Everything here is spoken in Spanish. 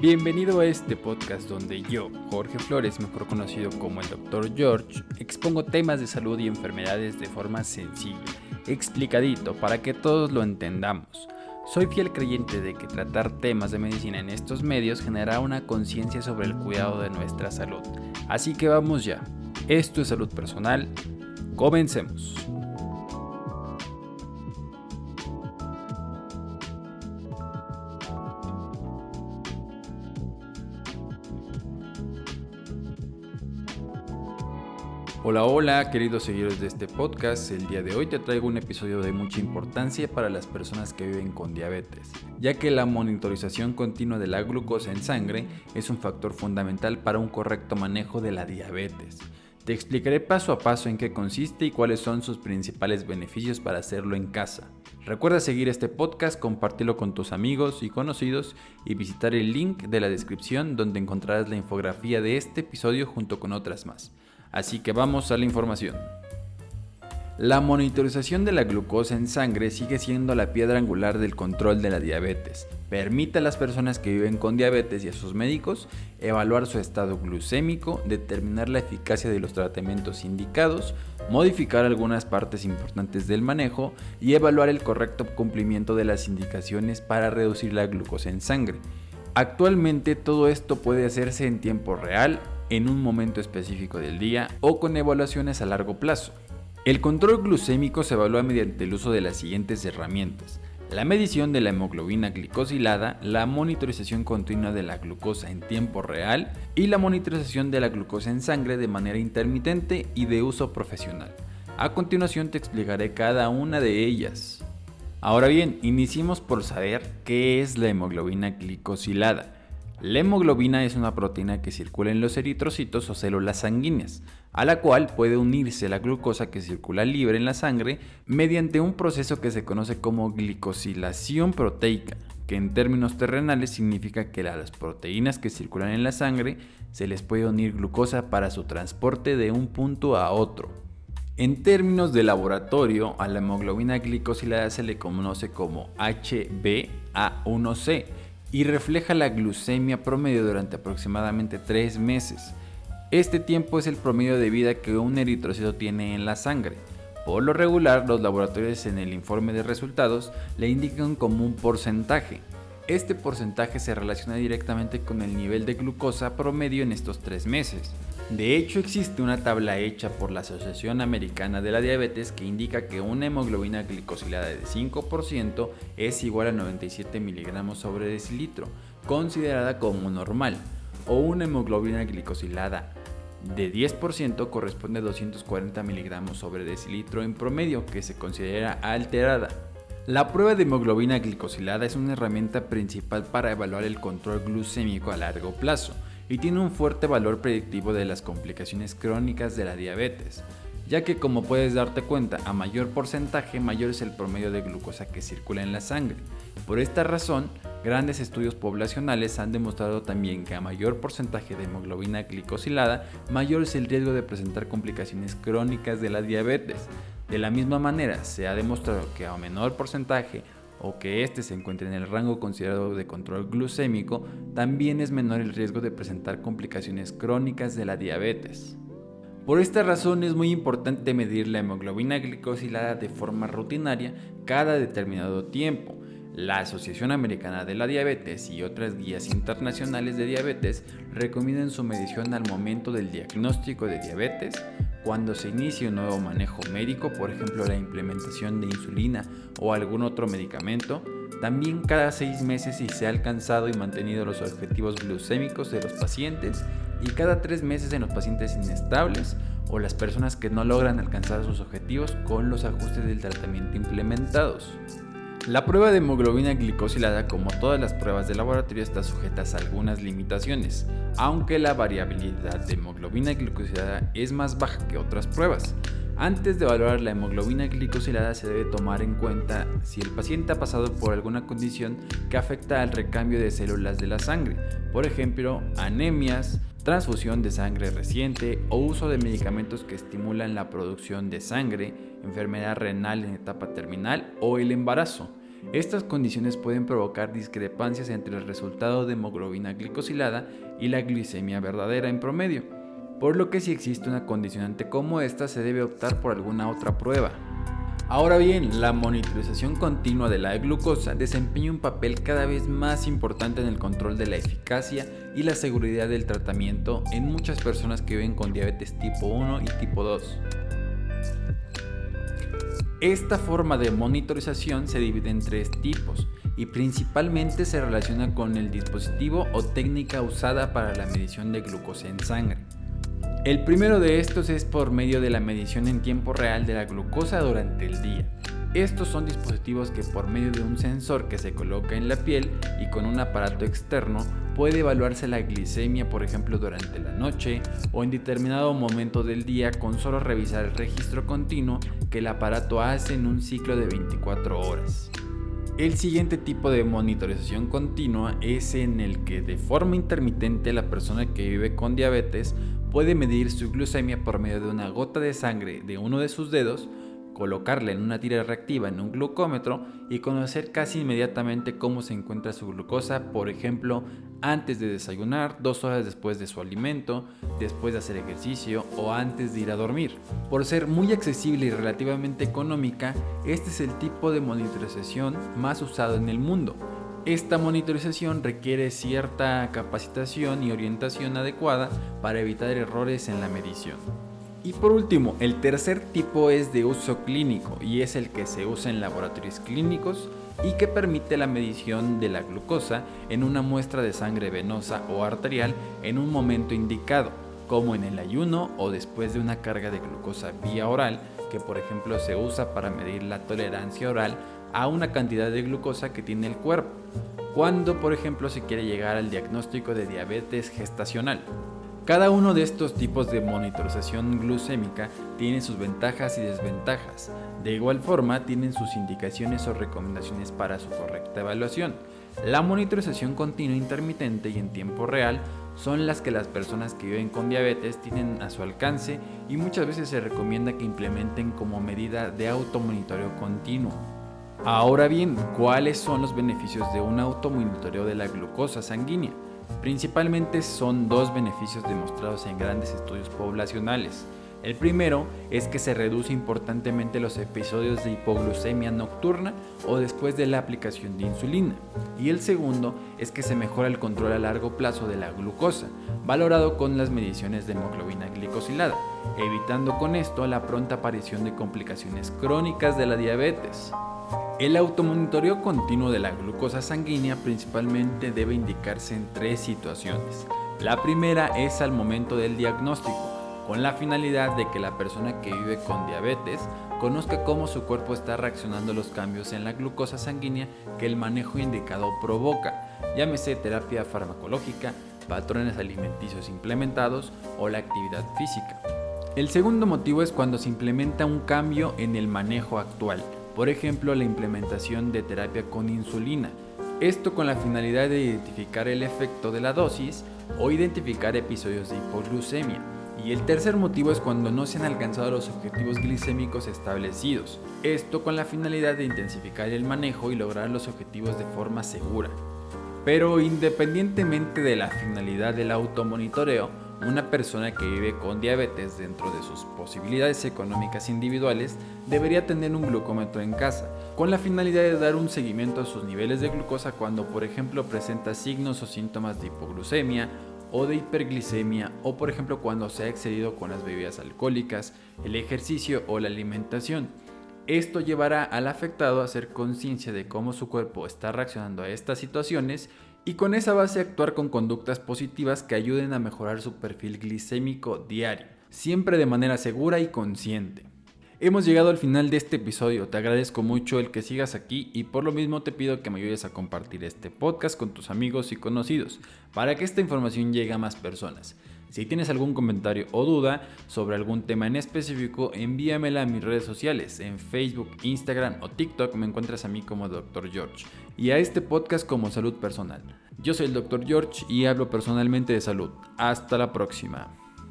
Bienvenido a este podcast donde yo, Jorge Flores, mejor conocido como el Dr. George, expongo temas de salud y enfermedades de forma sencilla, explicadito, para que todos lo entendamos. Soy fiel creyente de que tratar temas de medicina en estos medios generará una conciencia sobre el cuidado de nuestra salud. Así que vamos ya. Esto es salud personal. Comencemos. Hola, hola, queridos seguidores de este podcast. El día de hoy te traigo un episodio de mucha importancia para las personas que viven con diabetes, ya que la monitorización continua de la glucosa en sangre es un factor fundamental para un correcto manejo de la diabetes. Te explicaré paso a paso en qué consiste y cuáles son sus principales beneficios para hacerlo en casa. Recuerda seguir este podcast, compartirlo con tus amigos y conocidos y visitar el link de la descripción donde encontrarás la infografía de este episodio junto con otras más. Así que vamos a la información. La monitorización de la glucosa en sangre sigue siendo la piedra angular del control de la diabetes. Permite a las personas que viven con diabetes y a sus médicos evaluar su estado glucémico, determinar la eficacia de los tratamientos indicados, modificar algunas partes importantes del manejo y evaluar el correcto cumplimiento de las indicaciones para reducir la glucosa en sangre. Actualmente todo esto puede hacerse en tiempo real en un momento específico del día o con evaluaciones a largo plazo. El control glucémico se evalúa mediante el uso de las siguientes herramientas. La medición de la hemoglobina glicosilada, la monitorización continua de la glucosa en tiempo real y la monitorización de la glucosa en sangre de manera intermitente y de uso profesional. A continuación te explicaré cada una de ellas. Ahora bien, iniciemos por saber qué es la hemoglobina glicosilada. La hemoglobina es una proteína que circula en los eritrocitos o células sanguíneas, a la cual puede unirse la glucosa que circula libre en la sangre mediante un proceso que se conoce como glicosilación proteica, que en términos terrenales significa que a las proteínas que circulan en la sangre se les puede unir glucosa para su transporte de un punto a otro. En términos de laboratorio, a la hemoglobina glicosilada se le conoce como HbA1c y refleja la glucemia promedio durante aproximadamente 3 meses. Este tiempo es el promedio de vida que un eritrocito tiene en la sangre. Por lo regular, los laboratorios en el informe de resultados le indican como un porcentaje. Este porcentaje se relaciona directamente con el nivel de glucosa promedio en estos 3 meses. De hecho, existe una tabla hecha por la Asociación Americana de la Diabetes que indica que una hemoglobina glicosilada de 5% es igual a 97 miligramos sobre decilitro, considerada como normal, o una hemoglobina glicosilada de 10% corresponde a 240 miligramos sobre decilitro en promedio, que se considera alterada. La prueba de hemoglobina glicosilada es una herramienta principal para evaluar el control glucémico a largo plazo y tiene un fuerte valor predictivo de las complicaciones crónicas de la diabetes, ya que como puedes darte cuenta, a mayor porcentaje mayor es el promedio de glucosa que circula en la sangre. Por esta razón, grandes estudios poblacionales han demostrado también que a mayor porcentaje de hemoglobina glicosilada, mayor es el riesgo de presentar complicaciones crónicas de la diabetes. De la misma manera, se ha demostrado que a menor porcentaje o que éste se encuentre en el rango considerado de control glucémico, también es menor el riesgo de presentar complicaciones crónicas de la diabetes. Por esta razón es muy importante medir la hemoglobina glicosilada de forma rutinaria cada determinado tiempo. La Asociación Americana de la Diabetes y otras guías internacionales de diabetes recomiendan su medición al momento del diagnóstico de diabetes, cuando se inicia un nuevo manejo médico, por ejemplo la implementación de insulina o algún otro medicamento, también cada seis meses si se ha alcanzado y mantenido los objetivos glucémicos de los pacientes y cada tres meses en los pacientes inestables o las personas que no logran alcanzar sus objetivos con los ajustes del tratamiento implementados. La prueba de hemoglobina glicosilada, como todas las pruebas de laboratorio, está sujeta a algunas limitaciones, aunque la variabilidad de hemoglobina glicosilada es más baja que otras pruebas. Antes de evaluar la hemoglobina glicosilada se debe tomar en cuenta si el paciente ha pasado por alguna condición que afecta al recambio de células de la sangre, por ejemplo, anemias, transfusión de sangre reciente o uso de medicamentos que estimulan la producción de sangre, enfermedad renal en etapa terminal o el embarazo. Estas condiciones pueden provocar discrepancias entre el resultado de hemoglobina glicosilada y la glicemia verdadera en promedio, por lo que si existe una condicionante como esta se debe optar por alguna otra prueba. Ahora bien, la monitorización continua de la glucosa desempeña un papel cada vez más importante en el control de la eficacia y la seguridad del tratamiento en muchas personas que viven con diabetes tipo 1 y tipo 2. Esta forma de monitorización se divide en tres tipos y principalmente se relaciona con el dispositivo o técnica usada para la medición de glucosa en sangre. El primero de estos es por medio de la medición en tiempo real de la glucosa durante el día. Estos son dispositivos que por medio de un sensor que se coloca en la piel y con un aparato externo puede evaluarse la glicemia por ejemplo durante la noche o en determinado momento del día con solo revisar el registro continuo que el aparato hace en un ciclo de 24 horas. El siguiente tipo de monitorización continua es en el que de forma intermitente la persona que vive con diabetes puede medir su glucemia por medio de una gota de sangre de uno de sus dedos colocarla en una tira reactiva en un glucómetro y conocer casi inmediatamente cómo se encuentra su glucosa, por ejemplo, antes de desayunar, dos horas después de su alimento, después de hacer ejercicio o antes de ir a dormir. Por ser muy accesible y relativamente económica, este es el tipo de monitorización más usado en el mundo. Esta monitorización requiere cierta capacitación y orientación adecuada para evitar errores en la medición. Y por último, el tercer tipo es de uso clínico y es el que se usa en laboratorios clínicos y que permite la medición de la glucosa en una muestra de sangre venosa o arterial en un momento indicado, como en el ayuno o después de una carga de glucosa vía oral, que por ejemplo se usa para medir la tolerancia oral a una cantidad de glucosa que tiene el cuerpo, cuando por ejemplo se quiere llegar al diagnóstico de diabetes gestacional. Cada uno de estos tipos de monitorización glucémica tiene sus ventajas y desventajas. De igual forma, tienen sus indicaciones o recomendaciones para su correcta evaluación. La monitorización continua intermitente y en tiempo real son las que las personas que viven con diabetes tienen a su alcance y muchas veces se recomienda que implementen como medida de automonitoreo continuo. Ahora bien, ¿cuáles son los beneficios de un automonitoreo de la glucosa sanguínea? Principalmente son dos beneficios demostrados en grandes estudios poblacionales. El primero es que se reduce importantemente los episodios de hipoglucemia nocturna o después de la aplicación de insulina. Y el segundo es que se mejora el control a largo plazo de la glucosa, valorado con las mediciones de hemoglobina glicosilada, evitando con esto la pronta aparición de complicaciones crónicas de la diabetes. El automonitoreo continuo de la glucosa sanguínea principalmente debe indicarse en tres situaciones. La primera es al momento del diagnóstico, con la finalidad de que la persona que vive con diabetes conozca cómo su cuerpo está reaccionando a los cambios en la glucosa sanguínea que el manejo indicado provoca, llámese terapia farmacológica, patrones alimenticios implementados o la actividad física. El segundo motivo es cuando se implementa un cambio en el manejo actual, por ejemplo la implementación de terapia con insulina, esto con la finalidad de identificar el efecto de la dosis o identificar episodios de hipoglucemia. Y el tercer motivo es cuando no se han alcanzado los objetivos glicémicos establecidos, esto con la finalidad de intensificar el manejo y lograr los objetivos de forma segura. Pero independientemente de la finalidad del automonitoreo, una persona que vive con diabetes dentro de sus posibilidades económicas individuales debería tener un glucómetro en casa, con la finalidad de dar un seguimiento a sus niveles de glucosa cuando por ejemplo presenta signos o síntomas de hipoglucemia o de hiperglicemia o por ejemplo cuando se ha excedido con las bebidas alcohólicas, el ejercicio o la alimentación. Esto llevará al afectado a hacer conciencia de cómo su cuerpo está reaccionando a estas situaciones y con esa base actuar con conductas positivas que ayuden a mejorar su perfil glicémico diario, siempre de manera segura y consciente. Hemos llegado al final de este episodio, te agradezco mucho el que sigas aquí y por lo mismo te pido que me ayudes a compartir este podcast con tus amigos y conocidos para que esta información llegue a más personas. Si tienes algún comentario o duda sobre algún tema en específico, envíamela a mis redes sociales. En Facebook, Instagram o TikTok me encuentras a mí como Dr. George y a este podcast como Salud Personal. Yo soy el Dr. George y hablo personalmente de salud. Hasta la próxima.